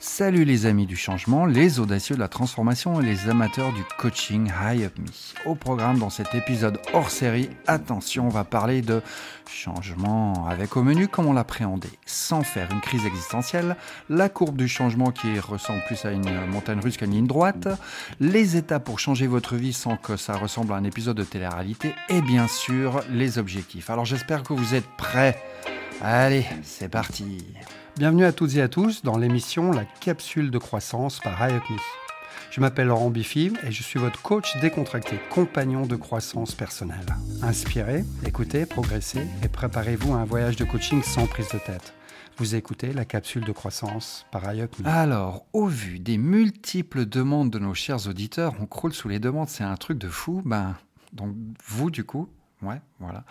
Salut les amis du changement, les audacieux de la transformation et les amateurs du coaching High Up Me. Au programme dans cet épisode hors série, attention, on va parler de changement avec au menu comment l'appréhender sans faire une crise existentielle, la courbe du changement qui ressemble plus à une montagne russe qu'à une ligne droite, les étapes pour changer votre vie sans que ça ressemble à un épisode de télé-réalité et bien sûr les objectifs. Alors j'espère que vous êtes prêts. Allez, c'est parti. Bienvenue à toutes et à tous dans l'émission La capsule de croissance par Me. Je m'appelle Laurent Biffy et je suis votre coach décontracté, compagnon de croissance personnelle. Inspirez, écoutez, progressez et préparez-vous à un voyage de coaching sans prise de tête. Vous écoutez la capsule de croissance par Me. Alors, au vu des multiples demandes de nos chers auditeurs, on croule sous les demandes, c'est un truc de fou. Ben, donc vous, du coup, Ouais, voilà.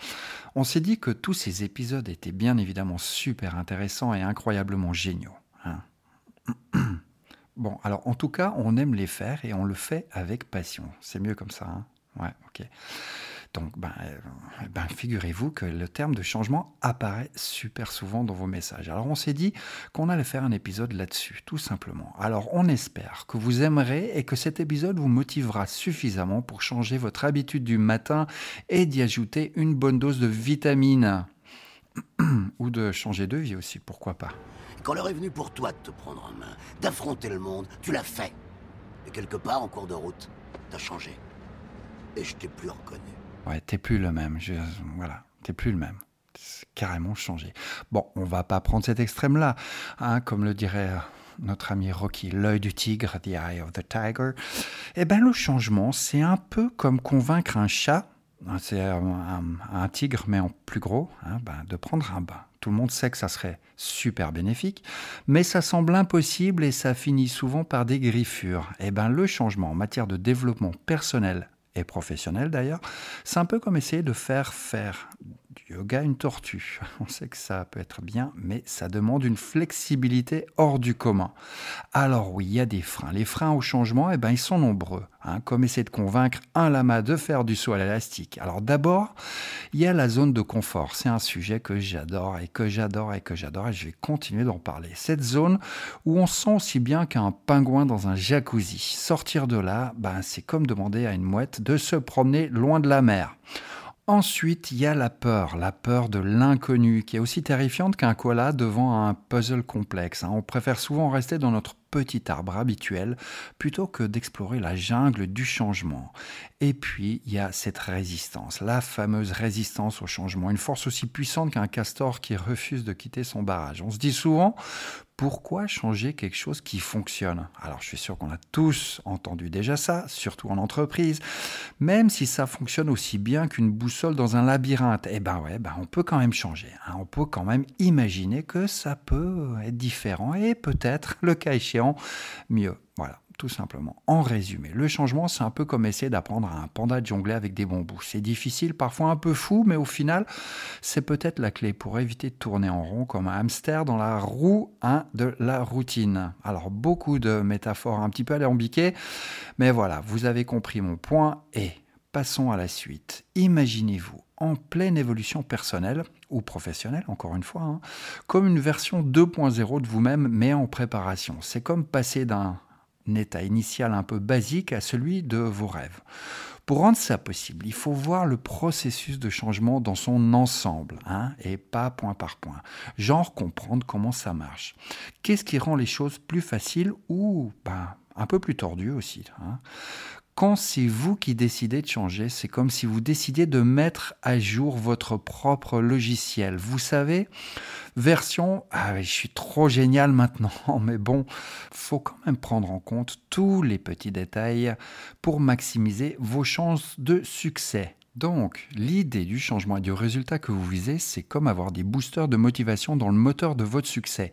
On s'est dit que tous ces épisodes étaient bien évidemment super intéressants et incroyablement géniaux. Hein. bon, alors en tout cas, on aime les faire et on le fait avec passion. C'est mieux comme ça. Hein ouais, ok. Donc, ben, euh, ben, figurez-vous que le terme de changement apparaît super souvent dans vos messages. Alors, on s'est dit qu'on allait faire un épisode là-dessus, tout simplement. Alors, on espère que vous aimerez et que cet épisode vous motivera suffisamment pour changer votre habitude du matin et d'y ajouter une bonne dose de vitamines. Ou de changer de vie aussi, pourquoi pas. Quand l'heure est venue pour toi de te prendre en main, d'affronter le monde, tu l'as fait. Et quelque part, en cours de route, t'as changé. Et je t'ai plus reconnu. Ouais, t'es plus le même. Je, voilà, t'es plus le même. C'est carrément changé. Bon, on va pas prendre cet extrême-là, hein, comme le dirait euh, notre ami Rocky, l'œil du tigre, the eye of the tiger. Eh bien, le changement, c'est un peu comme convaincre un chat, hein, c'est un, tigre mais en plus gros, hein, ben, de prendre un bain. Tout le monde sait que ça serait super bénéfique, mais ça semble impossible et ça finit souvent par des griffures. Eh bien, le changement en matière de développement personnel et professionnel d'ailleurs, c'est un peu comme essayer de faire faire yoga une tortue. On sait que ça peut être bien, mais ça demande une flexibilité hors du commun. Alors oui, il y a des freins. Les freins au changement, eh ben, ils sont nombreux. Hein, comme essayer de convaincre un lama de faire du saut à l'élastique. Alors d'abord, il y a la zone de confort. C'est un sujet que j'adore et que j'adore et que j'adore et je vais continuer d'en parler. Cette zone où on sent aussi bien qu'un pingouin dans un jacuzzi. Sortir de là, ben, c'est comme demander à une mouette de se promener loin de la mer. Ensuite, il y a la peur, la peur de l'inconnu, qui est aussi terrifiante qu'un koala devant un puzzle complexe. Hein. On préfère souvent rester dans notre petit arbre habituel plutôt que d'explorer la jungle du changement. Et puis, il y a cette résistance, la fameuse résistance au changement, une force aussi puissante qu'un castor qui refuse de quitter son barrage. On se dit souvent, pourquoi changer quelque chose qui fonctionne? Alors je suis sûr qu'on a tous entendu déjà ça, surtout en entreprise. Même si ça fonctionne aussi bien qu'une boussole dans un labyrinthe, eh ben ouais, ben on peut quand même changer. Hein. On peut quand même imaginer que ça peut être différent et peut-être, le cas échéant, mieux. Tout simplement. En résumé, le changement, c'est un peu comme essayer d'apprendre à un panda de jongler avec des bambous. C'est difficile, parfois un peu fou, mais au final, c'est peut-être la clé pour éviter de tourner en rond comme un hamster dans la roue hein, de la routine. Alors, beaucoup de métaphores un petit peu alambiquées, mais voilà, vous avez compris mon point et passons à la suite. Imaginez-vous en pleine évolution personnelle ou professionnelle, encore une fois, hein, comme une version 2.0 de vous-même, mais en préparation. C'est comme passer d'un état initial un peu basique à celui de vos rêves. Pour rendre ça possible, il faut voir le processus de changement dans son ensemble, hein, et pas point par point. Genre comprendre comment ça marche. Qu'est-ce qui rend les choses plus faciles ou ben, un peu plus tordues aussi. Hein quand c'est vous qui décidez de changer, c'est comme si vous décidiez de mettre à jour votre propre logiciel. Vous savez, version, ah je suis trop génial maintenant, mais bon, faut quand même prendre en compte tous les petits détails pour maximiser vos chances de succès. Donc, l'idée du changement et du résultat que vous visez, c'est comme avoir des boosters de motivation dans le moteur de votre succès.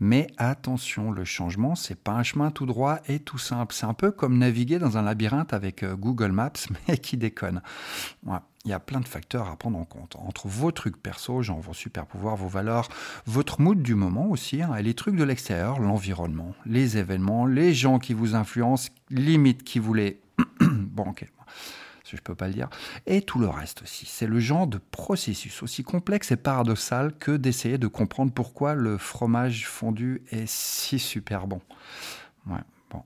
Mais attention, le changement, c'est pas un chemin tout droit et tout simple. C'est un peu comme naviguer dans un labyrinthe avec euh, Google Maps, mais qui déconne. il y a plein de facteurs à prendre en compte. Entre vos trucs perso, genre vos super pouvoirs, vos valeurs, votre mood du moment aussi, hein, et les trucs de l'extérieur, l'environnement, les événements, les gens qui vous influencent, limite qui vous les... bon, ok si je peux pas le dire, et tout le reste aussi. C'est le genre de processus aussi complexe et paradoxal que d'essayer de comprendre pourquoi le fromage fondu est si super bon. Bon.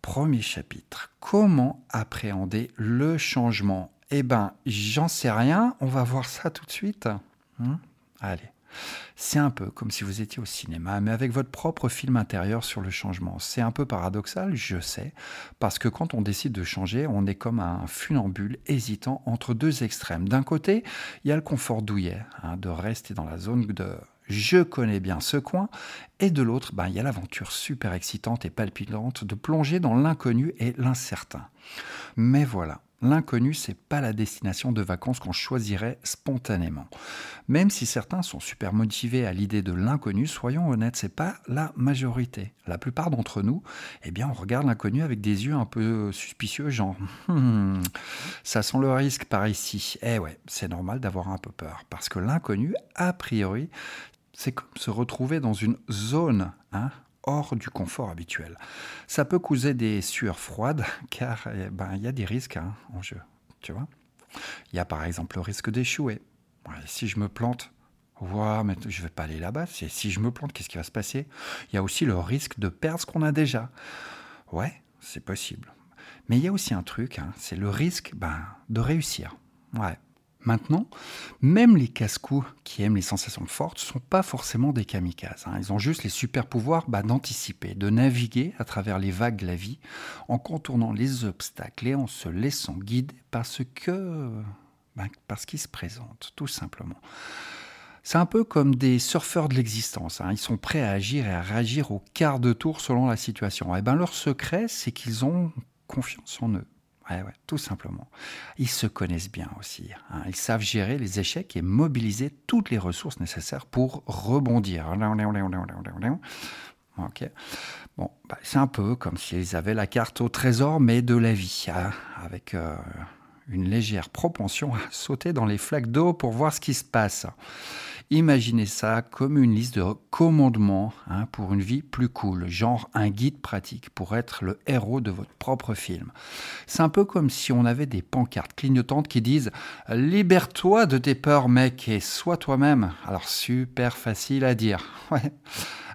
Premier chapitre. Comment appréhender le changement? Eh ben, j'en sais rien. On va voir ça tout de suite. Hmm? Allez. C'est un peu comme si vous étiez au cinéma, mais avec votre propre film intérieur sur le changement. C'est un peu paradoxal, je sais, parce que quand on décide de changer, on est comme un funambule hésitant entre deux extrêmes. D'un côté, il y a le confort douillet, hein, de rester dans la zone de je connais bien ce coin, et de l'autre, ben, il y a l'aventure super excitante et palpitante de plonger dans l'inconnu et l'incertain. Mais voilà, L'inconnu, c'est pas la destination de vacances qu'on choisirait spontanément. Même si certains sont super motivés à l'idée de l'inconnu, soyons honnêtes, c'est pas la majorité. La plupart d'entre nous, eh bien, on regarde l'inconnu avec des yeux un peu suspicieux, genre, hmm, ça sent le risque par ici. Eh ouais, c'est normal d'avoir un peu peur, parce que l'inconnu, a priori, c'est comme se retrouver dans une zone, hein, hors du confort habituel. Ça peut causer des sueurs froides car eh ben, il y a des risques hein, en jeu. Tu vois Il y a par exemple le risque d'échouer. si je me plante, mais je vais pas aller là-bas. Si je me plante, qu'est-ce qui va se passer? Il y a aussi le risque de perdre ce qu'on a déjà. Ouais, c'est possible. Mais il y a aussi un truc, hein, c'est le risque ben, de réussir. Ouais, Maintenant, même les casse-coups qui aiment les sensations fortes ne sont pas forcément des kamikazes. Hein. Ils ont juste les super pouvoirs bah, d'anticiper, de naviguer à travers les vagues de la vie en contournant les obstacles et en se laissant guider parce que bah, parce qu'ils se présentent, tout simplement. C'est un peu comme des surfeurs de l'existence. Hein. Ils sont prêts à agir et à réagir au quart de tour selon la situation. Et eh ben leur secret, c'est qu'ils ont confiance en eux. Tout simplement. Ils se connaissent bien aussi. Hein. Ils savent gérer les échecs et mobiliser toutes les ressources nécessaires pour rebondir. Bon, c'est un peu comme s'ils avaient la carte au trésor, mais de la vie, hein, avec euh, une légère propension à sauter dans les flaques d'eau pour voir ce qui se passe. Imaginez ça comme une liste de commandements hein, pour une vie plus cool, genre un guide pratique pour être le héros de votre propre film. C'est un peu comme si on avait des pancartes clignotantes qui disent Libère-toi de tes peurs, mec, et sois toi-même. Alors, super facile à dire.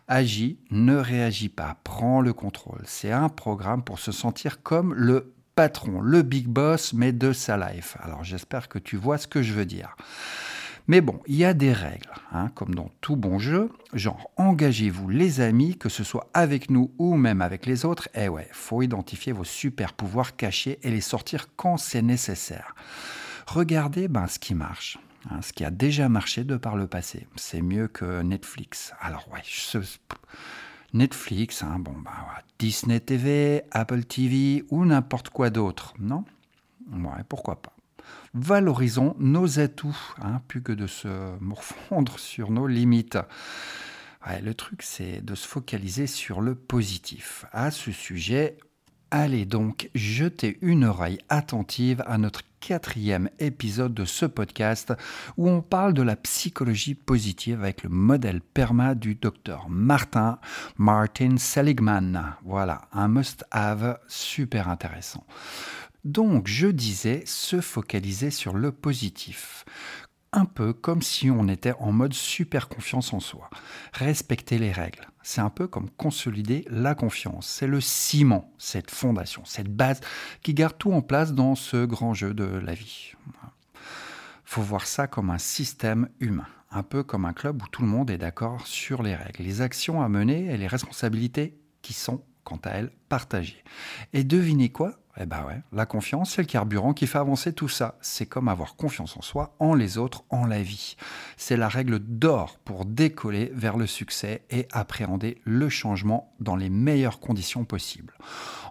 Agis, ne réagis pas, prends le contrôle. C'est un programme pour se sentir comme le patron, le big boss, mais de sa life. Alors j'espère que tu vois ce que je veux dire. Mais bon, il y a des règles, hein, comme dans tout bon jeu, genre engagez-vous les amis, que ce soit avec nous ou même avec les autres, eh ouais, faut identifier vos super pouvoirs cachés et les sortir quand c'est nécessaire. Regardez ben, ce qui marche. Hein, ce qui a déjà marché de par le passé. C'est mieux que Netflix. Alors ouais, Netflix, hein, bon, bah, Disney TV, Apple TV ou n'importe quoi d'autre, non? Ouais, pourquoi pas valorisons nos atouts, hein, plus que de se morfondre sur nos limites. le truc, c'est de se focaliser sur le positif. À ce sujet, allez donc jeter une oreille attentive à notre quatrième épisode de ce podcast où on parle de la psychologie positive avec le modèle PERMA du docteur Martin Martin Seligman. Voilà, un must-have super intéressant. Donc, je disais, se focaliser sur le positif. Un peu comme si on était en mode super confiance en soi. Respecter les règles. C'est un peu comme consolider la confiance. C'est le ciment, cette fondation, cette base qui garde tout en place dans ce grand jeu de la vie. Faut voir ça comme un système humain, un peu comme un club où tout le monde est d'accord sur les règles, les actions à mener et les responsabilités qui sont, quant à elles, partagées. Et devinez quoi? Eh ben ouais, la confiance, c'est le carburant qui fait avancer tout ça. C'est comme avoir confiance en soi, en les autres, en la vie. C'est la règle d'or pour décoller vers le succès et appréhender le changement dans les meilleures conditions possibles.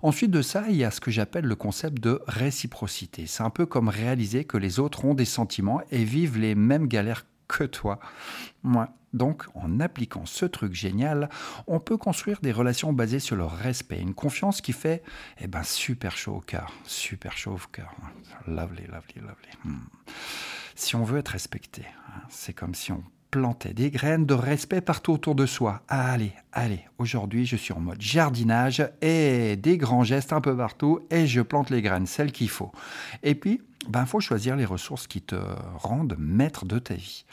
Ensuite de ça, il y a ce que j'appelle le concept de réciprocité. C'est un peu comme réaliser que les autres ont des sentiments et vivent les mêmes galères que toi. Moi, donc, en appliquant ce truc génial, on peut construire des relations basées sur le respect, une confiance qui fait eh ben, super chaud au cœur, super chaud au cœur. Lovely, lovely, lovely. Hmm. Si on veut être respecté, hein, c'est comme si on planter des graines de respect partout autour de soi. Allez, allez, aujourd'hui je suis en mode jardinage et des grands gestes un peu partout et je plante les graines, celles qu'il faut. Et puis, il ben, faut choisir les ressources qui te rendent maître de ta vie.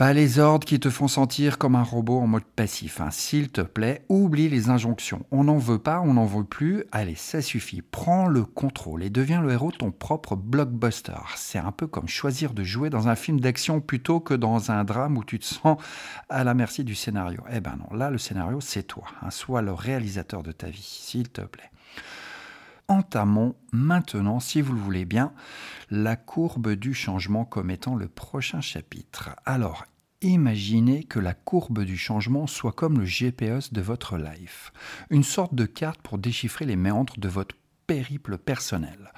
Pas les ordres qui te font sentir comme un robot en mode passif. Hein. S'il te plaît, oublie les injonctions. On n'en veut pas, on n'en veut plus. Allez, ça suffit. Prends le contrôle et deviens le héros de ton propre blockbuster. C'est un peu comme choisir de jouer dans un film d'action plutôt que dans un drame où tu te sens à la merci du scénario. Eh ben non, là le scénario c'est toi. Hein. Sois le réalisateur de ta vie, s'il te plaît entamons maintenant, si vous le voulez bien, la courbe du changement comme étant le prochain chapitre. Alors, imaginez que la courbe du changement soit comme le GPS de votre life, une sorte de carte pour déchiffrer les méandres de votre périple personnel.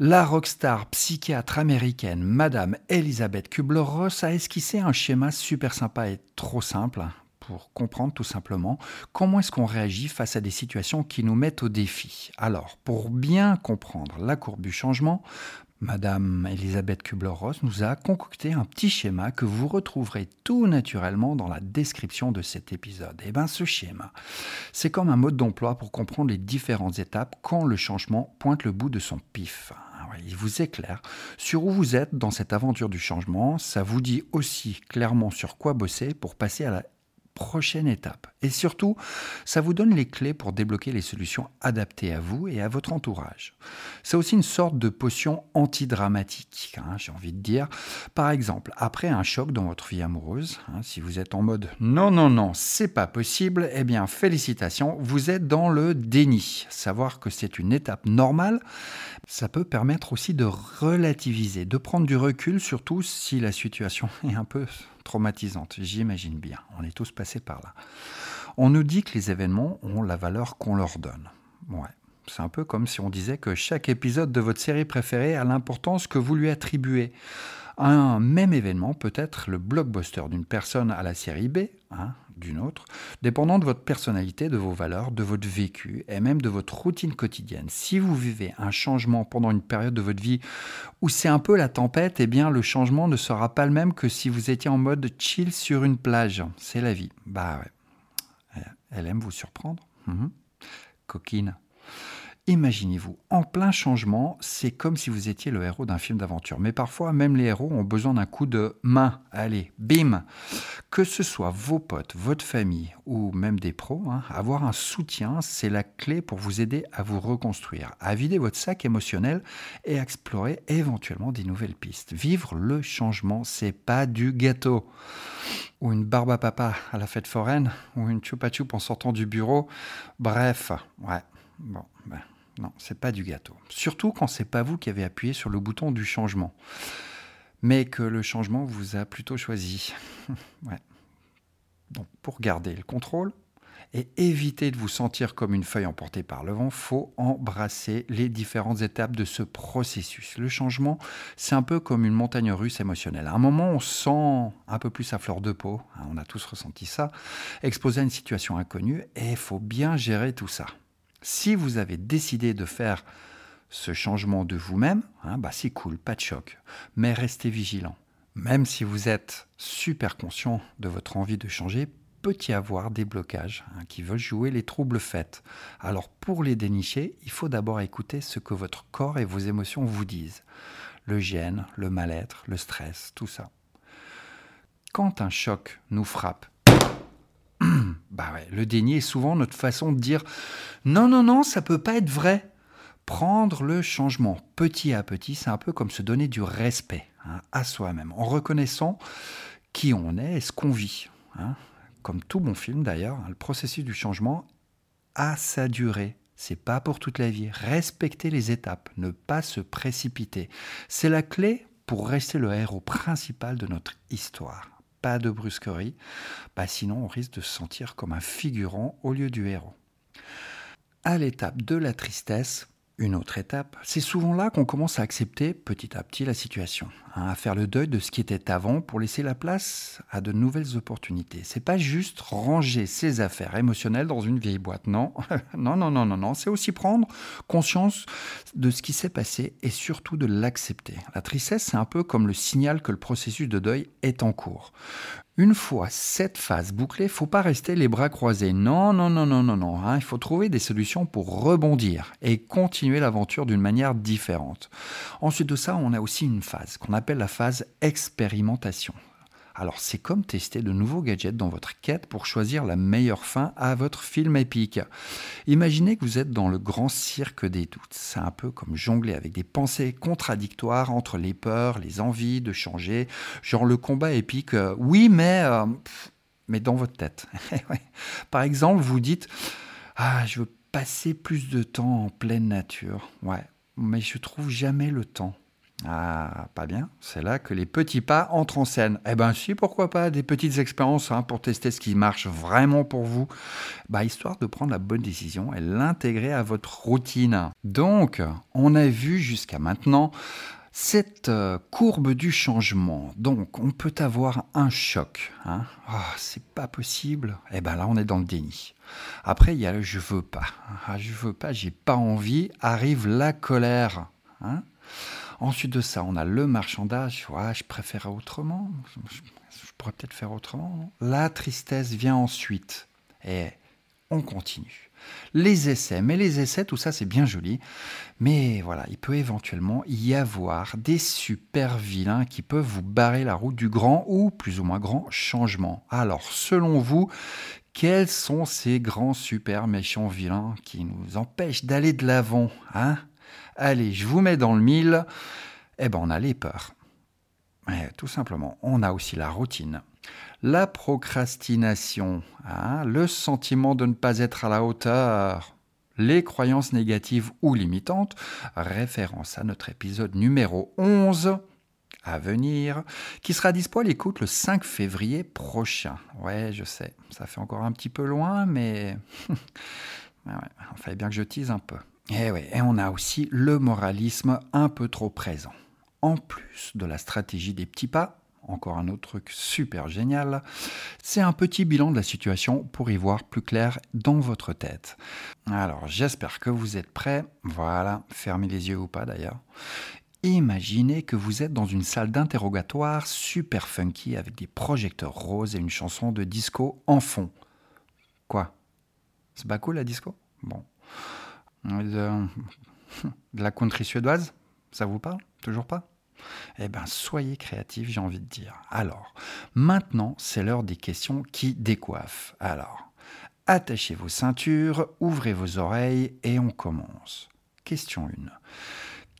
La rockstar psychiatre américaine Madame Elizabeth Kubler-Ross a esquissé un schéma super sympa et trop simple pour comprendre tout simplement comment est-ce qu'on réagit face à des situations qui nous mettent au défi. Alors, pour bien comprendre la courbe du changement, Madame Elisabeth Kubler-Ross nous a concocté un petit schéma que vous retrouverez tout naturellement dans la description de cet épisode. Et eh bien ce schéma, c'est comme un mode d'emploi pour comprendre les différentes étapes quand le changement pointe le bout de son pif. Il vous éclaire sur où vous êtes dans cette aventure du changement. Ça vous dit aussi clairement sur quoi bosser pour passer à la prochaine étape. Et surtout, ça vous donne les clés pour débloquer les solutions adaptées à vous et à votre entourage. C'est aussi une sorte de potion antidramatique, hein, j'ai envie de dire. Par exemple, après un choc dans votre vie amoureuse, hein, si vous êtes en mode non, non, non, c'est pas possible, eh bien félicitations, vous êtes dans le déni. Savoir que c'est une étape normale, ça peut permettre aussi de relativiser, de prendre du recul, surtout si la situation est un peu traumatisante, j'imagine bien. On est tous passés par là. On nous dit que les événements ont la valeur qu'on leur donne. Ouais. C'est un peu comme si on disait que chaque épisode de votre série préférée a l'importance que vous lui attribuez. Un même événement peut être le blockbuster d'une personne à la série B, hein, d'une autre, dépendant de votre personnalité, de vos valeurs, de votre vécu et même de votre routine quotidienne. Si vous vivez un changement pendant une période de votre vie où c'est un peu la tempête, eh bien le changement ne sera pas le même que si vous étiez en mode chill sur une plage. C'est la vie. Bah. Elle aime vous surprendre. Mhm. Coquine. Imaginez-vous, en plein changement, c'est comme si vous étiez le héros d'un film d'aventure. Mais parfois, même les héros ont besoin d'un coup de main. Allez, bim Que ce soit vos potes, votre famille ou même des pros, hein, avoir un soutien, c'est la clé pour vous aider à vous reconstruire, à vider votre sac émotionnel et à explorer éventuellement des nouvelles pistes. Vivre le changement, c'est pas du gâteau. Ou une barbe à papa à la fête foraine, ou une chupa chup en sortant du bureau. Bref, ouais, bon, ben. Non, c'est pas du gâteau. Surtout quand c'est pas vous qui avez appuyé sur le bouton du changement, mais que le changement vous a plutôt choisi. Donc pour garder le contrôle et éviter de vous sentir comme une feuille emportée par le vent, faut embrasser les différentes étapes de ce processus. Le changement, c'est un peu comme une montagne russe émotionnelle. À un moment, on sent un peu plus à fleur de peau, hein, on a tous ressenti ça, exposé à une situation inconnue, et il faut bien gérer tout ça. Si vous avez décidé de faire ce changement de vous-même, hein, bah c'est cool, pas de choc. Mais restez vigilant. Même si vous êtes super conscient de votre envie de changer, peut y avoir des blocages hein, qui veulent jouer les troubles faits. Alors pour les dénicher, il faut d'abord écouter ce que votre corps et vos émotions vous disent. Le gêne, le mal-être, le stress, tout ça. Quand un choc nous frappe, bah le déni est souvent notre façon de dire non, non, non, ça peut pas être vrai. Prendre le changement petit à petit, c'est un peu comme se donner du respect hein, à soi-même, en reconnaissant qui on est et ce qu'on vit. Hein. Comme tout bon film d'ailleurs, hein, le processus du changement a sa durée. C'est pas pour toute la vie. Respecter les étapes, ne pas se précipiter. C'est la clé pour rester le héros principal de notre histoire pas de brusquerie, bah sinon on risque de se sentir comme un figurant au lieu du héros. À l'étape de la tristesse, une autre étape, c'est souvent là qu'on commence à accepter petit à petit la situation, hein, à faire le deuil de ce qui était avant pour laisser la place à de nouvelles opportunités. C'est pas juste ranger ses affaires émotionnelles dans une vieille boîte, non, non, non, non, non, non. C'est aussi prendre conscience de ce qui s'est passé et surtout de l'accepter. La tristesse, c'est un peu comme le signal que le processus de deuil est en cours. Une fois cette phase bouclée, faut pas rester les bras croisés. Non, non, non, non, non, non. Hein. Il faut trouver des solutions pour rebondir et continuer l'aventure d'une manière différente. Ensuite de ça, on a aussi une phase qu'on appelle la phase expérimentation. Alors c'est comme tester de nouveaux gadgets dans votre quête pour choisir la meilleure fin à votre film épique. Imaginez que vous êtes dans le grand cirque des doutes. C'est un peu comme jongler avec des pensées contradictoires entre les peurs, les envies de changer, genre le combat épique. Euh, oui, mais euh, mais dans votre tête. Par exemple, vous dites ah je veux passer plus de temps en pleine nature. Ouais, mais je trouve jamais le temps. Ah, pas bien. C'est là que les petits pas entrent en scène. Eh ben si, pourquoi pas, des petites expériences hein, pour tester ce qui marche vraiment pour vous, bah, histoire de prendre la bonne décision et l'intégrer à votre routine. Donc, on a vu jusqu'à maintenant cette euh, courbe du changement. Donc, on peut avoir un choc. Hein. Oh, c'est pas possible. Eh ben là, on est dans le déni. Après, il y a le je veux pas. Ah, je veux pas, j'ai pas envie. Arrive la colère. Hein. Ensuite de ça, on a le marchandage. je préfère autrement. Je, pourrais peut-être faire autrement. La tristesse vient ensuite. Et on continue. Les essais, mais les essais, tout ça c'est bien joli, mais voilà, il peut éventuellement y avoir des super vilains qui peuvent vous barrer la route du grand ou plus ou moins grand changement. Alors, selon vous, quels sont ces grands super méchants vilains qui nous empêchent d'aller de l'avant hein? Allez, je vous mets dans le mille. Eh ben, on a les peurs. tout simplement, on a aussi la routine. La procrastination, hein, le sentiment de ne pas être à la hauteur, les croyances négatives ou limitantes, référence à notre épisode numéro 11 à venir, qui sera dispo à l'écoute le 5 février prochain. Ouais, je sais, ça fait encore un petit peu loin, mais il fallait bien que je tease un peu. Et, eh et on a aussi le moralisme un peu trop présent. En plus de la stratégie des petits pas, encore un autre truc super génial, c'est un petit bilan de la situation pour y voir plus clair dans votre tête. Alors j'espère que vous êtes prêts. Voilà, fermez les yeux ou pas d'ailleurs. Imaginez que vous êtes dans une salle d'interrogatoire super funky avec des projecteurs roses et une chanson de disco en fond. Quoi? C'est pas cool la disco? Bon. De, la country suédoise Ça vous parle Toujours pas? Eh bien, soyez créatifs, j'ai envie de dire. Alors, maintenant, c'est l'heure des questions qui décoiffent. Alors, attachez vos ceintures, ouvrez vos oreilles et on commence. Question 1.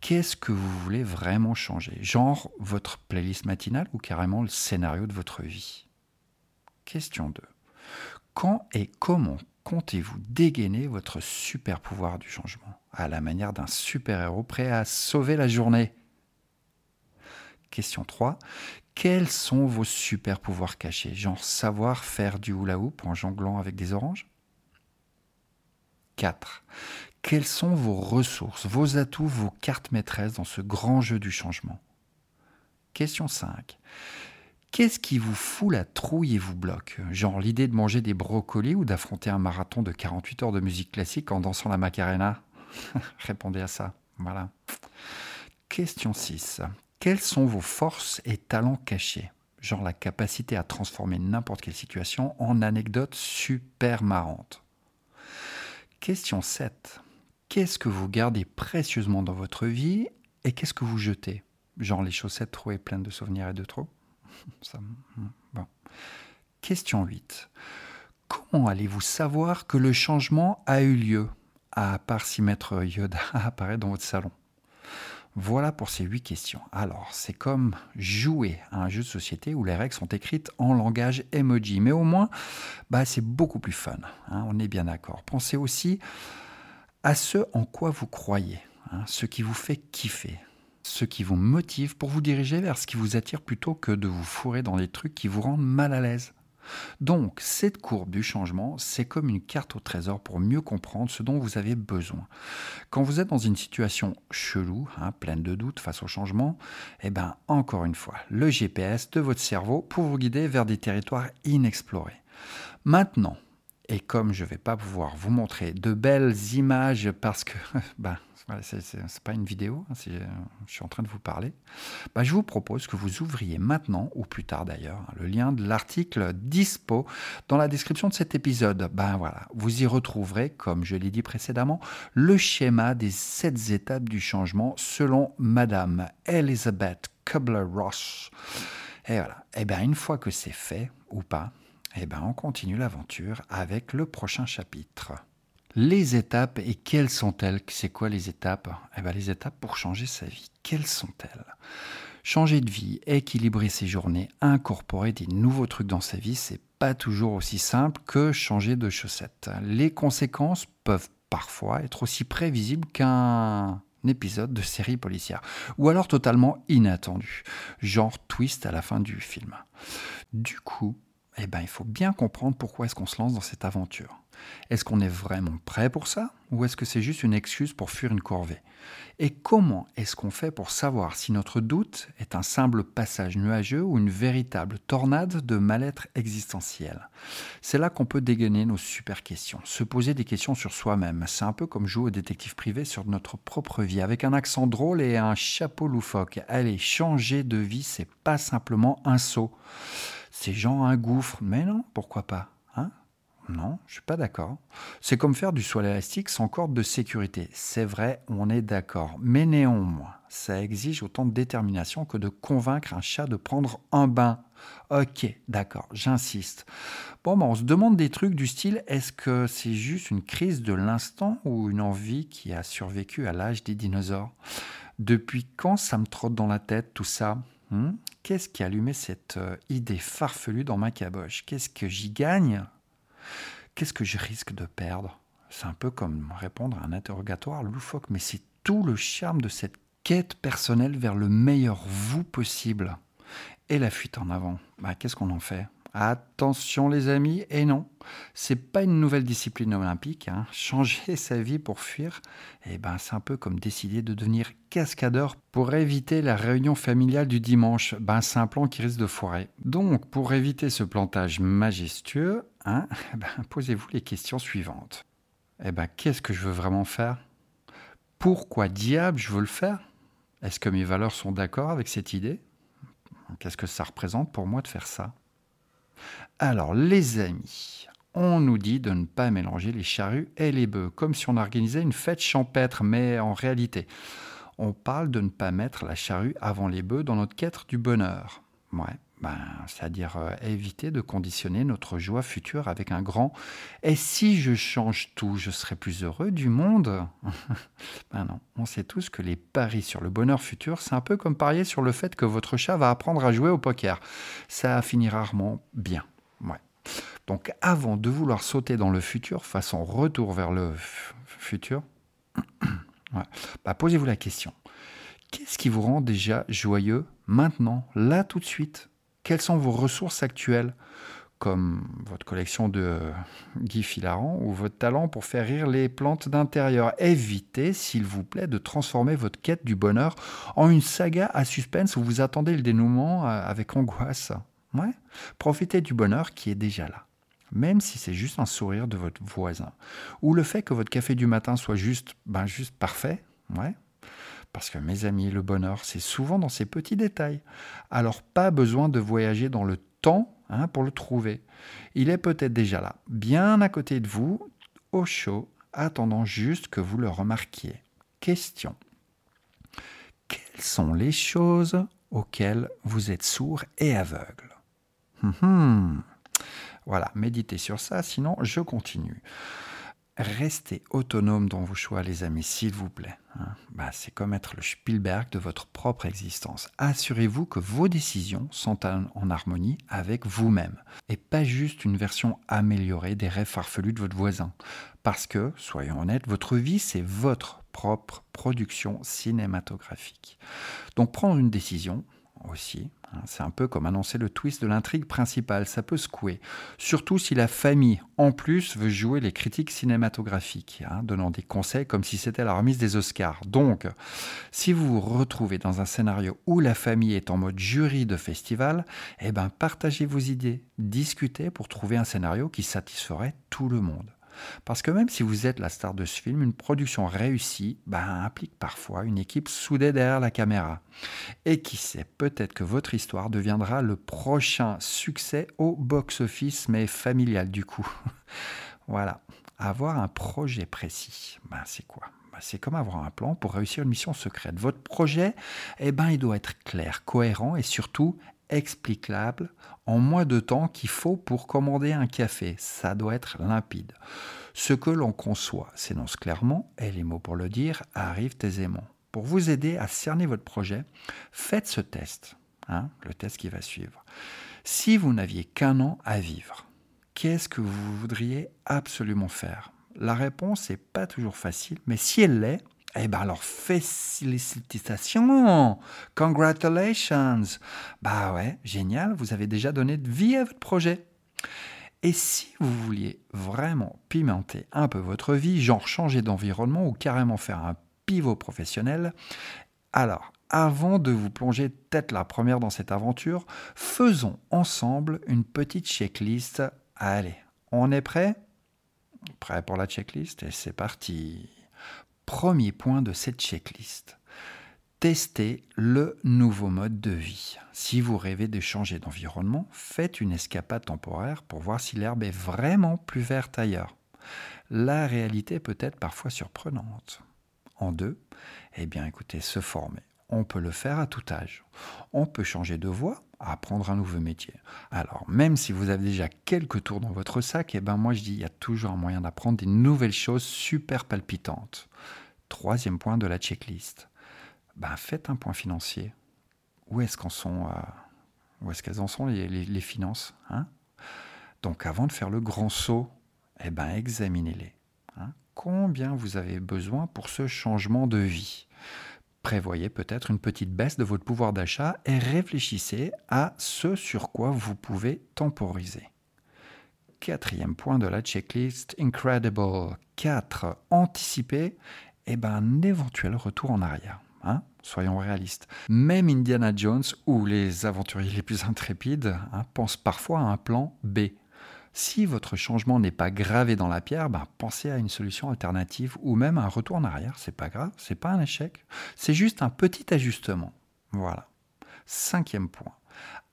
Qu'est-ce que vous voulez vraiment changer? Genre votre playlist matinale ou carrément le scénario de votre vie? Question 2. Quand et comment comptez-vous dégainer votre super pouvoir du changement, à la manière d'un super-héros prêt à sauver la journée? Question 3. Quels sont vos super pouvoirs cachés? Genre savoir faire du hula hoop en jonglant avec des oranges? 4. Quelles sont vos ressources, vos atouts, vos cartes maîtresses dans ce grand jeu du changement? Question 5. Qu'est-ce qui vous fout la trouille et vous bloque? Genre l'idée de manger des brocolis ou d'affronter un marathon de 48 heures de musique classique en dansant la Macarena? Répondez à ça. Voilà. Question 6. Quelles sont vos forces et talents cachés? Genre la capacité à transformer n'importe quelle situation en anecdote super marrante. Question 7. Qu'est-ce que vous gardez précieusement dans votre vie et qu'est-ce que vous jetez? Genre les chaussettes trouées pleines de souvenirs et de trop? Hmm, Question 8. Comment allez-vous savoir que le changement a eu lieu, à part si Maître Yoda apparaît dans votre salon Voilà pour ces huit questions. Alors, c'est comme jouer à un jeu de société où les règles sont écrites en langage emoji, mais au moins, bah, c'est beaucoup plus fun. Hein, on est bien d'accord. Pensez aussi à ce en quoi vous croyez, hein, ce qui vous fait kiffer ce qui vous motive pour vous diriger vers ce qui vous attire plutôt que de vous fourrer dans des trucs qui vous rendent mal à l'aise. Donc, cette courbe du changement, c'est comme une carte au trésor pour mieux comprendre ce dont vous avez besoin. Quand vous êtes dans une situation chelou, hein, pleine de doutes face au changement, eh bien, encore une fois, le GPS de votre cerveau pour vous guider vers des territoires inexplorés. Maintenant, et comme je ne vais pas pouvoir vous montrer de belles images parce que ben, ce n'est pas une vidéo, hein, euh, je suis en train de vous parler, ben, je vous propose que vous ouvriez maintenant, ou plus tard d'ailleurs, le lien de l'article dispo dans la description de cet épisode. Ben voilà, vous y retrouverez, comme je l'ai dit précédemment, le schéma des sept étapes du changement selon Madame Elizabeth Kubler-Ross. Et voilà, et bien une fois que c'est fait, ou pas, eh bien, on continue l'aventure avec le prochain chapitre. Les étapes, et quelles sont-elles? C'est quoi les étapes? Eh bien, les étapes pour changer sa vie, quelles sont-elles? Changer de vie, équilibrer ses journées, incorporer des nouveaux trucs dans sa vie, c'est pas toujours aussi simple que changer de chaussettes. Les conséquences peuvent parfois être aussi prévisibles qu'un épisode de série policière, ou alors totalement inattendu, genre twist à la fin du film. Du coup, eh ben, il faut bien comprendre pourquoi est-ce qu'on se lance dans cette aventure. Est-ce qu'on est vraiment prêt pour ça ou est-ce que c'est juste une excuse pour fuir une corvée? Et comment est-ce qu'on fait pour savoir si notre doute est un simple passage nuageux ou une véritable tornade de mal-être existentiel? C'est là qu'on peut dégainer nos super questions, se poser des questions sur soi-même. C'est un peu comme jouer au détective privé sur notre propre vie, avec un accent drôle et un chapeau loufoque. Allez, changer de vie, c'est pas simplement un saut. Ces gens un gouffre. Mais non, pourquoi pas hein? Non, je suis pas d'accord. C'est comme faire du soin élastique sans corde de sécurité. C'est vrai, on est d'accord. Mais néanmoins, ça exige autant de détermination que de convaincre un chat de prendre un bain. Ok, d'accord, j'insiste. Bon, ben, on se demande des trucs du style est-ce que c'est juste une crise de l'instant ou une envie qui a survécu à l'âge des dinosaures? Depuis quand ça me trotte dans la tête tout ça? Hmm? Qu'est-ce qui a allumé cette euh, idée farfelue dans ma caboche? Qu'est-ce que j'y gagne? Qu'est-ce que je risque de perdre? C'est un peu comme répondre à un interrogatoire loufoque, mais c'est tout le charme de cette quête personnelle vers le meilleur vous possible. Et la fuite en avant, bah, qu'est-ce qu'on en fait? Attention les amis, et non, c'est pas une nouvelle discipline olympique. Hein. Changer sa vie pour fuir, eh ben, c'est un peu comme décider de devenir cascadeur pour éviter la réunion familiale du dimanche. Ben, c'est un plan qui risque de foirer. Donc, pour éviter ce plantage majestueux, hein, ben, posez-vous les questions suivantes. Eh ben, qu'est-ce que je veux vraiment faire? Pourquoi diable je veux le faire? Est-ce que mes valeurs sont d'accord avec cette idée? Qu'est-ce que ça représente pour moi de faire ça? Alors, les amis, on nous dit de ne pas mélanger les charrues et les bœufs, comme si on organisait une fête champêtre, mais en réalité, on parle de ne pas mettre la charrue avant les bœufs dans notre quête du bonheur. Ouais, ben, c'est-à-dire euh, éviter de conditionner notre joie future avec un grand Et si je change tout, je serai plus heureux du monde? Ben non, on sait tous que les paris sur le bonheur futur, c'est un peu comme parier sur le fait que votre chat va apprendre à jouer au poker. Ça finit rarement bien. Donc avant de vouloir sauter dans le futur, façon retour vers le futur, bah, posez-vous la question. Qu'est-ce qui vous rend déjà joyeux maintenant, là tout de suite? Quelles sont vos ressources actuelles comme votre collection de Guy Filaran ou votre talent pour faire rire les plantes d'intérieur? Évitez, s'il vous plaît, de transformer votre quête du bonheur en une saga à suspense où vous attendez le dénouement euh, avec angoisse. Profitez du bonheur qui est déjà là. Même si c'est juste un sourire de votre voisin. Ou le fait que votre café du matin soit juste, ben juste parfait. Parce que mes amis, le bonheur, c'est souvent dans ces petits détails. Alors pas besoin de voyager dans le temps hein, pour le trouver. Il est peut-être déjà là, bien à côté de vous, au chaud, attendant juste que vous le remarquiez. Question. Quelles sont les choses auxquelles vous êtes sourd et aveugle? Hum, hum. Voilà, méditez sur ça, sinon je continue. Restez autonome dans vos choix, les amis, s'il vous plaît. Hein. Bah, c'est comme être le Spielberg de votre propre existence. Assurez-vous que vos décisions sont en harmonie avec vous-même et pas juste une version améliorée des rêves farfelus de votre voisin. Parce que, soyons honnêtes, votre vie, c'est votre propre production cinématographique. Donc prendre une décision, aussi. Hein. C'est un peu comme annoncer le twist de l'intrigue principale, ça peut secouer. Surtout si la famille, en plus, veut jouer les critiques cinématographiques, hein, donnant des conseils comme si c'était la remise des Oscars. Donc, si vous vous retrouvez dans un scénario où la famille est en mode jury de festival, eh ben, partagez vos idées, discutez pour trouver un scénario qui satisferait tout le monde. Parce que même si vous êtes la star de ce film, une production réussie ben, implique parfois une équipe soudée derrière la caméra. Et qui sait, peut-être que votre histoire deviendra le prochain succès au box-office, mais familial du coup. voilà, avoir un projet précis, ben, c'est quoi? Ben, c'est comme avoir un plan pour réussir une mission secrète. Votre projet, eh ben, il doit être clair, cohérent et surtout explicable en moins de temps qu'il faut pour commander un café. Ça doit être limpide. Ce que l'on conçoit s'énonce clairement et les mots pour le dire arrivent aisément. Pour vous aider à cerner votre projet, faites ce test, hein, le test qui va suivre. Si vous n'aviez qu'un an à vivre, qu'est-ce que vous voudriez absolument faire? La réponse n'est pas toujours facile, mais si elle l'est, eh bien alors félicitations, congratulations. Bah ouais, génial, vous avez déjà donné vie à votre projet. Et si vous vouliez vraiment pimenter un peu votre vie, genre changer d'environnement ou carrément faire un pivot professionnel, alors avant de vous plonger tête la première dans cette aventure, faisons ensemble une petite checklist. Allez, on est prêt? Prêt pour la checklist et c'est parti. Premier point de cette checklist. Testez le nouveau mode de vie. Si vous rêvez de changer d'environnement, faites une escapade temporaire pour voir si l'herbe est vraiment plus verte ailleurs. La réalité peut être parfois surprenante. En deux, eh bien écoutez, se former. On peut le faire à tout âge. On peut changer de voie, apprendre un nouveau métier. Alors, même si vous avez déjà quelques tours dans votre sac, eh ben moi je dis, il y a toujours un moyen d'apprendre des nouvelles choses super palpitantes. Troisième point de la checklist. Ben, faites un point financier. Où est-ce euh, qu'elles en sont les, finances hein? Donc avant de faire le grand saut, eh ben, examinez-les. Hein? Combien vous avez besoin pour ce changement de vie? Prévoyez peut-être une petite baisse de votre pouvoir d'achat et réfléchissez à ce sur quoi vous pouvez temporiser. Quatrième point de la checklist, Incredible 4. Anticiper eh ben, un éventuel retour en arrière. Hein Soyons réalistes. Même Indiana Jones ou les aventuriers les plus intrépides hein, pensent parfois à un plan B. Si votre changement n'est pas gravé dans la pierre, ben, pensez à une solution alternative ou même un retour en arrière. C'est pas grave, c'est pas un échec. C'est juste un petit ajustement. Voilà. Cinquième point.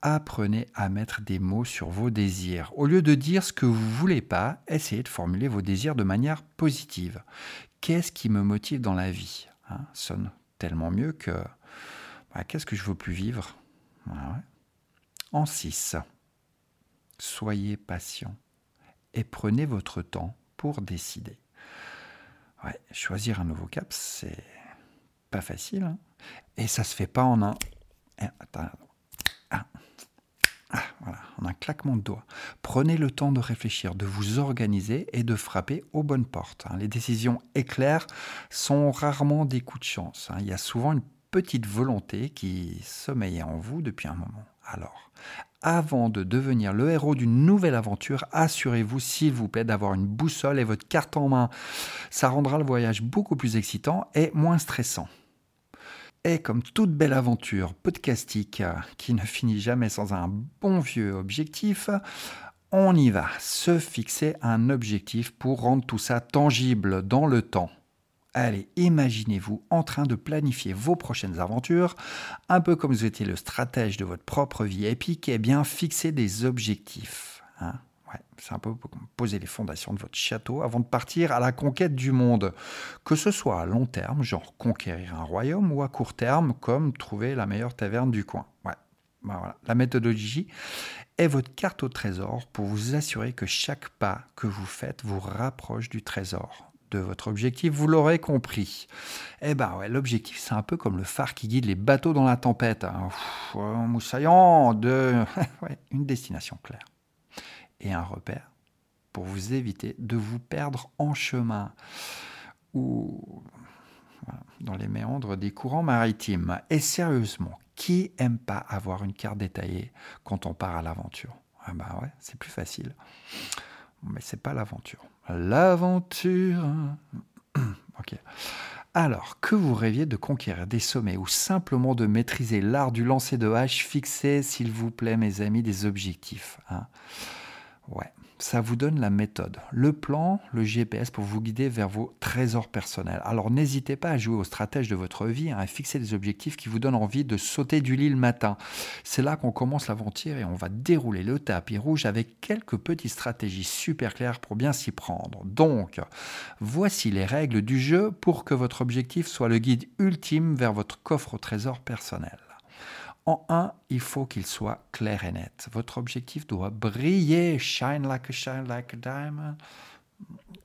Apprenez à mettre des mots sur vos désirs. Au lieu de dire ce que vous voulez pas, essayez de formuler vos désirs de manière positive. Qu'est-ce qui me motive dans la vie? Hein, Sonne tellement mieux que bah, qu'est-ce que je veux plus vivre? En 6, soyez patient et prenez votre temps pour décider. choisir un nouveau cap, c'est pas facile. Hein. et ça se fait pas en un. Eh, attends, ah, voilà, en un claquement de doigts. Prenez le temps de réfléchir, de vous organiser et de frapper aux bonnes portes. Hein. Les décisions éclairs sont rarement des coups de chance. Hein. Il y a souvent une petite volonté qui sommeille en vous depuis un moment. Alors, avant de devenir le héros d'une nouvelle aventure, assurez-vous, s'il vous plaît, d'avoir une boussole et votre carte en main. Ça rendra le voyage beaucoup plus excitant et moins stressant. Et comme toute belle aventure podcastique qui ne finit jamais sans un bon vieux objectif, on y va, se fixer un objectif pour rendre tout ça tangible dans le temps. Allez, imaginez-vous en train de planifier vos prochaines aventures, un peu comme vous étiez le stratège de votre propre vie épique, et bien fixez des objectifs. Hein c'est un peu poser les fondations de votre château avant de partir à la conquête du monde. Que ce soit à long terme, genre conquérir un royaume, ou à court terme, comme trouver la meilleure taverne du coin. Ben. La méthodologie est votre carte au trésor pour vous assurer que chaque pas que vous faites vous rapproche du trésor de votre objectif, vous l'aurez compris. Eh ben ouais, l'objectif c'est un peu comme le phare qui guide les bateaux dans la tempête. Hein. moussaillant de une destination claire et un repère pour vous éviter de vous perdre en chemin ou dans les méandres des courants maritimes. Et sérieusement, Qui aime pas avoir une carte détaillée quand on part à l'aventure? Ah bah ouais, c'est plus facile. Mais c'est pas l'aventure. L'aventure. ok. Alors, que vous rêviez de conquérir des sommets ou simplement de maîtriser l'art du lancer de hache, fixez, s'il vous plaît, mes amis, des objectifs. Hein? Ouais ça vous donne la méthode, le plan, le GPS pour vous guider vers vos trésors personnels. Alors n'hésitez pas à jouer au stratège de votre vie, hein, à fixer des objectifs qui vous donnent envie de sauter du lit le matin. C'est là qu'on commence l'aventure et on va dérouler le tapis rouge avec quelques petites stratégies super claires pour bien s'y prendre. Donc, voici les règles du jeu pour que votre objectif soit le guide ultime vers votre coffre au trésor personnel. En un, il faut qu'il soit clair et net. Votre objectif doit briller, shine like a shine like a diamond,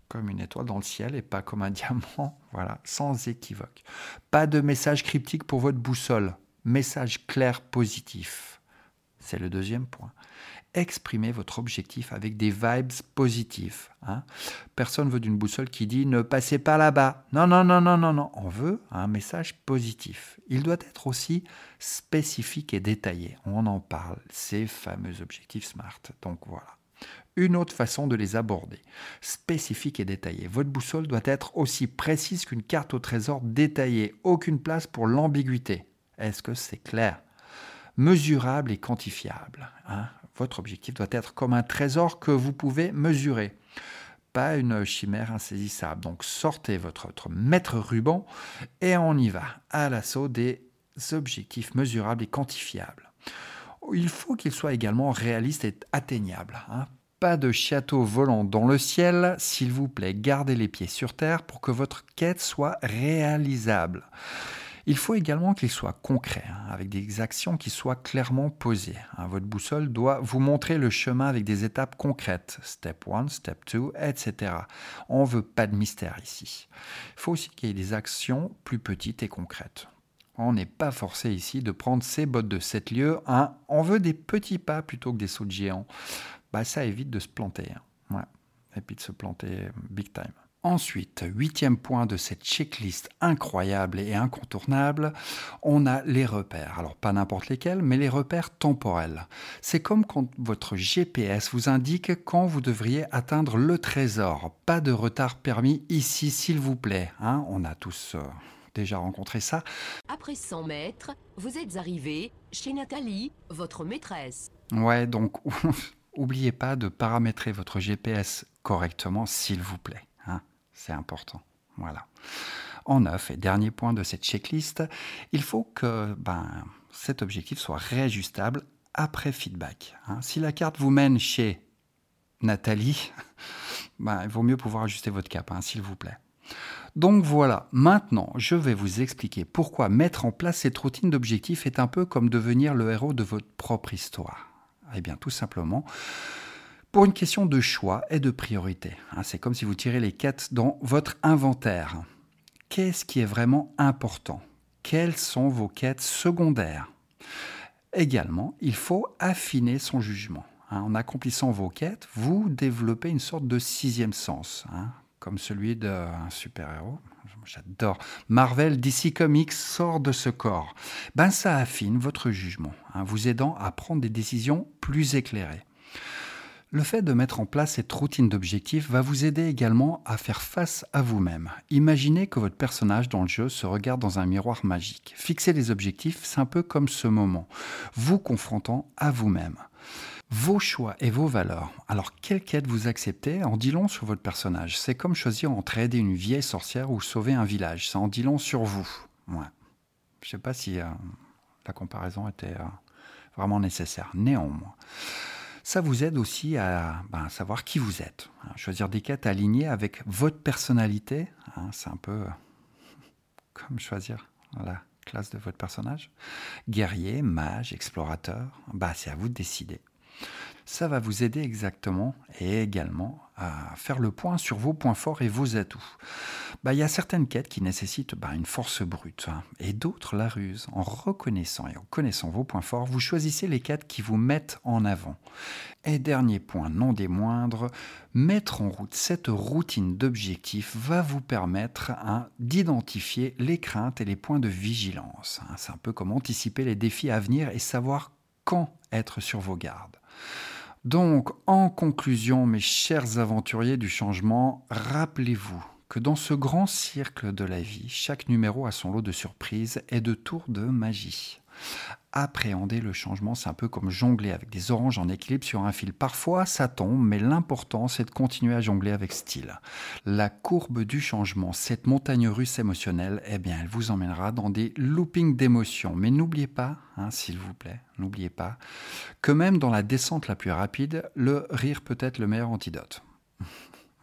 comme une étoile dans le ciel et pas comme un diamant, voilà, sans équivoque. Pas de message cryptique pour votre boussole, message clair positif. C'est le deuxième point exprimez votre objectif avec des vibes positives. Hein. Personne veut d'une boussole qui dit ne passez pas là-bas. Non, non, non, non, non, non. On veut un message positif. Il doit être aussi spécifique et détaillé. On en parle, ces fameux objectifs SMART. Donc voilà. Une autre façon de les aborder, spécifique et détaillé. Votre boussole doit être aussi précise qu'une carte au trésor détaillée. Aucune place pour l'ambiguïté. Est-ce que c'est clair? Mesurable et quantifiable. Hein votre objectif doit être comme un trésor que vous pouvez mesurer, pas une chimère insaisissable. Donc sortez votre, maître ruban et on y va à l'assaut des objectifs mesurables et quantifiables. Il faut qu'ils soient également réalistes et atteignables. Hein. Pas de château volant dans le ciel, s'il vous plaît, gardez les pieds sur terre pour que votre quête soit réalisable. Il faut également qu'il soit concret, hein, avec des actions qui soient clairement posées. Hein. Votre boussole doit vous montrer le chemin avec des étapes concrètes, step 1, step 2, etc. On ne veut pas de mystère ici. Il faut aussi qu'il y ait des actions plus petites et concrètes. On n'est pas forcé ici de prendre ses bottes de 7 lieux. Hein. On veut des petits pas plutôt que des sauts de géants. Bah, ça évite de se planter. Et puis de se planter big time. Ensuite, huitième point de cette checklist incroyable et incontournable, on a les repères. Alors pas n'importe lesquels, mais les repères temporels. C'est comme quand votre GPS vous indique quand vous devriez atteindre le trésor. Pas de retard permis ici, s'il vous plaît. Hein. on a tous... Euh, déjà rencontré ça. Après 100 mètres, vous êtes arrivé chez Nathalie, votre maîtresse. Ouais, donc oubliez pas de paramétrer votre GPS correctement, s'il vous plaît. C'est important. Voilà. En neuf, et dernier point de cette checklist, il faut que ben, cet objectif soit réajustable après feedback. Hein. Si la carte vous mène chez Nathalie, ben, il vaut mieux pouvoir ajuster votre cap, hein, s'il vous plaît. Donc voilà, maintenant je vais vous expliquer pourquoi mettre en place cette routine d'objectifs est un peu comme devenir le héros de votre propre histoire. Eh bien tout simplement, pour une question de choix et de priorité. Hein, c'est comme si vous tirez les quêtes dans votre inventaire. Qu'est-ce qui est vraiment important? Quelles sont vos quêtes secondaires? Également, il faut affiner son jugement. Hein, en accomplissant vos quêtes, vous développez une sorte de sixième sens, hein, comme celui d'un super-héros. J'adore. Marvel, DC Comics sort de ce corps. Ben, ça affine votre jugement, vous aidant à prendre des décisions plus éclairées. Le fait de mettre en place cette routine d'objectifs va vous aider également à faire face à vous-même. Imaginez que votre personnage dans le jeu se regarde dans un miroir magique. Fixer les objectifs, c'est un peu comme ce moment, vous confrontant à vous-même. Vos choix et vos valeurs. Alors, quelle quête vous acceptez en dit long sur votre personnage? C'est comme choisir entre aider une vieille sorcière ou sauver un village. Ça en dit long sur vous. Je ne sais pas si euh, la comparaison était euh, vraiment nécessaire. Néanmoins ça vous aide aussi à ben, savoir qui vous êtes. Hein. choisir des quêtes alignées avec votre personnalité, hein, c'est un peu comme choisir la classe de votre personnage. Guerrier, mage, explorateur, bah, c'est à vous de décider. Ça va vous aider exactement et également à faire le point sur vos points forts et vos atouts. Bah, il y a certaines quêtes qui nécessitent bah, une force brute hein, et d'autres la ruse. En reconnaissant et en connaissant vos points forts, vous choisissez les quêtes qui vous mettent en avant. Et dernier point, non des moindres, mettre en route cette routine d'objectifs va vous permettre hein, d'identifier les craintes et les points de vigilance. Hein. C'est un peu comme anticiper les défis à venir et savoir quand être sur vos gardes. Donc, en conclusion, mes chers aventuriers du changement, rappelez-vous que dans ce grand cercle de la vie, chaque numéro a son lot de surprises et de tours de magie. Appréhender le changement, c'est un peu comme jongler avec des oranges en équilibre sur un fil. Parfois, ça tombe, mais l'important, c'est de continuer à jongler avec style. La courbe du changement, cette montagne russe émotionnelle, eh bien, elle vous emmènera dans des loopings d'émotions. Mais n'oubliez pas, hein, s'il vous plaît, n'oubliez pas, que même dans la descente la plus rapide, le rire peut être le meilleur antidote.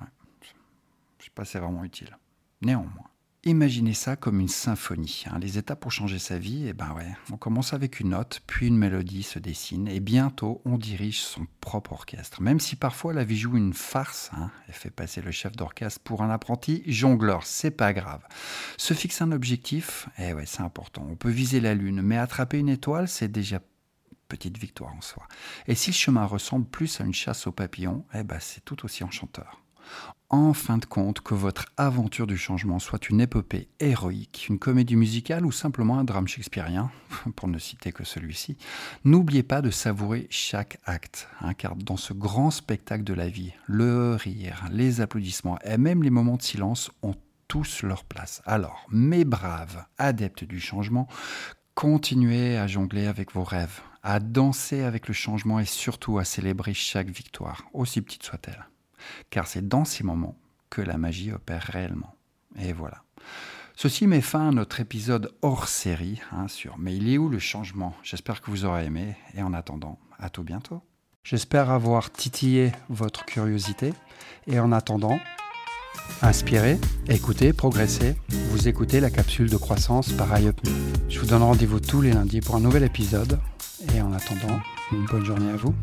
Je ne sais pas si c'est vraiment utile. Néanmoins. Imaginez ça comme une symphonie. Hein. Les étapes pour changer sa vie, eh ben ouais, on commence avec une note, puis une mélodie se dessine, et bientôt on dirige son propre orchestre. Même si parfois la vie joue une farce, hein, et fait passer le chef d'orchestre pour un apprenti jongleur, c'est pas grave. Se fixer un objectif, eh ouais, c'est important. On peut viser la lune, mais attraper une étoile, c'est déjà petite victoire en soi. Et si le chemin ressemble plus à une chasse aux papillons, eh ben c'est tout aussi enchanteur en fin de compte que votre aventure du changement soit une épopée héroïque, une comédie musicale ou simplement un drame shakespearien, pour ne citer que celui-ci, n'oubliez pas de savourer chaque acte, hein, car dans ce grand spectacle de la vie, le rire, les applaudissements et même les moments de silence ont tous leur place. Alors, mes braves adeptes du changement, continuez à jongler avec vos rêves, à danser avec le changement et surtout à célébrer chaque victoire, aussi petite soit-elle car c'est dans ces moments que la magie opère réellement. Et voilà. Ceci met fin à notre épisode hors série hein, sur Mais il le changement? J'espère que vous aurez aimé et en attendant, à tout bientôt. J'espère avoir titillé votre curiosité et en attendant, inspirez, écoutez, progressez. Vous écoutez la capsule de croissance par iUpMe. Je vous donne rendez-vous tous les lundis pour un nouvel épisode et en attendant, une bonne journée à vous.